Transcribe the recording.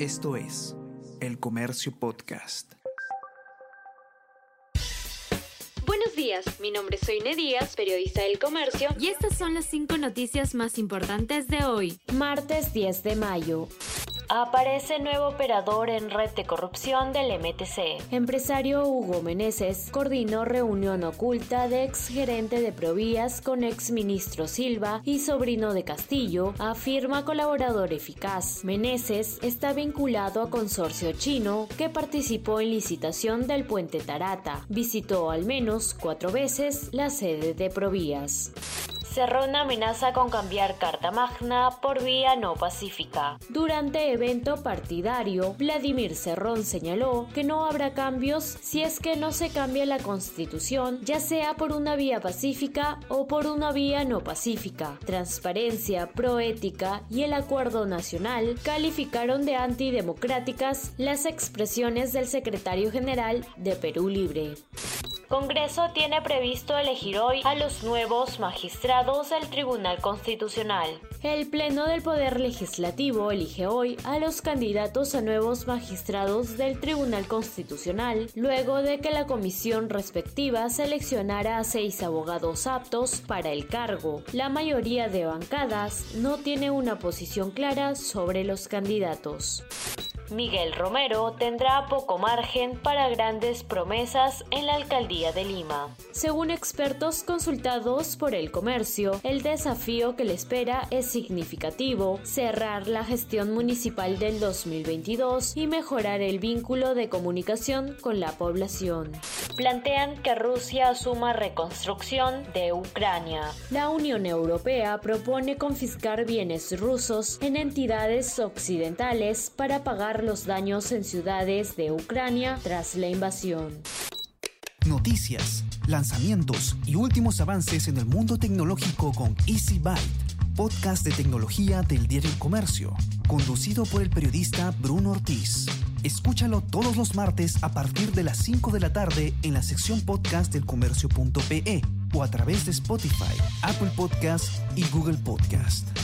Esto es El Comercio Podcast. Buenos días, mi nombre es Soine Díaz, periodista del Comercio, y estas son las cinco noticias más importantes de hoy, martes 10 de mayo. Aparece nuevo operador en red de corrupción del MTC. Empresario Hugo Meneses coordinó reunión oculta de exgerente de Provías con exministro Silva y sobrino de Castillo, afirma colaborador eficaz. Meneses está vinculado a consorcio chino que participó en licitación del puente Tarata. Visitó al menos cuatro veces la sede de Provías. Cerrón amenaza con cambiar Carta Magna por vía no pacífica. Durante evento partidario, Vladimir Cerrón señaló que no habrá cambios si es que no se cambia la constitución, ya sea por una vía pacífica o por una vía no pacífica. Transparencia, Proética y el Acuerdo Nacional calificaron de antidemocráticas las expresiones del secretario general de Perú Libre. Congreso tiene previsto elegir hoy a los nuevos magistrados del Tribunal Constitucional. El Pleno del Poder Legislativo elige hoy a los candidatos a nuevos magistrados del Tribunal Constitucional, luego de que la comisión respectiva seleccionara a seis abogados aptos para el cargo. La mayoría de bancadas no tiene una posición clara sobre los candidatos. Miguel Romero tendrá poco margen para grandes promesas en la alcaldía de Lima. Según expertos consultados por el comercio, el desafío que le espera es significativo, cerrar la gestión municipal del 2022 y mejorar el vínculo de comunicación con la población. Plantean que Rusia asuma reconstrucción de Ucrania. La Unión Europea propone confiscar bienes rusos en entidades occidentales para pagar los daños en ciudades de Ucrania tras la invasión. Noticias, lanzamientos y últimos avances en el mundo tecnológico con Easy Byte, podcast de tecnología del diario El Comercio, conducido por el periodista Bruno Ortiz. Escúchalo todos los martes a partir de las 5 de la tarde en la sección podcast del comercio.pe o a través de Spotify, Apple Podcast y Google Podcast.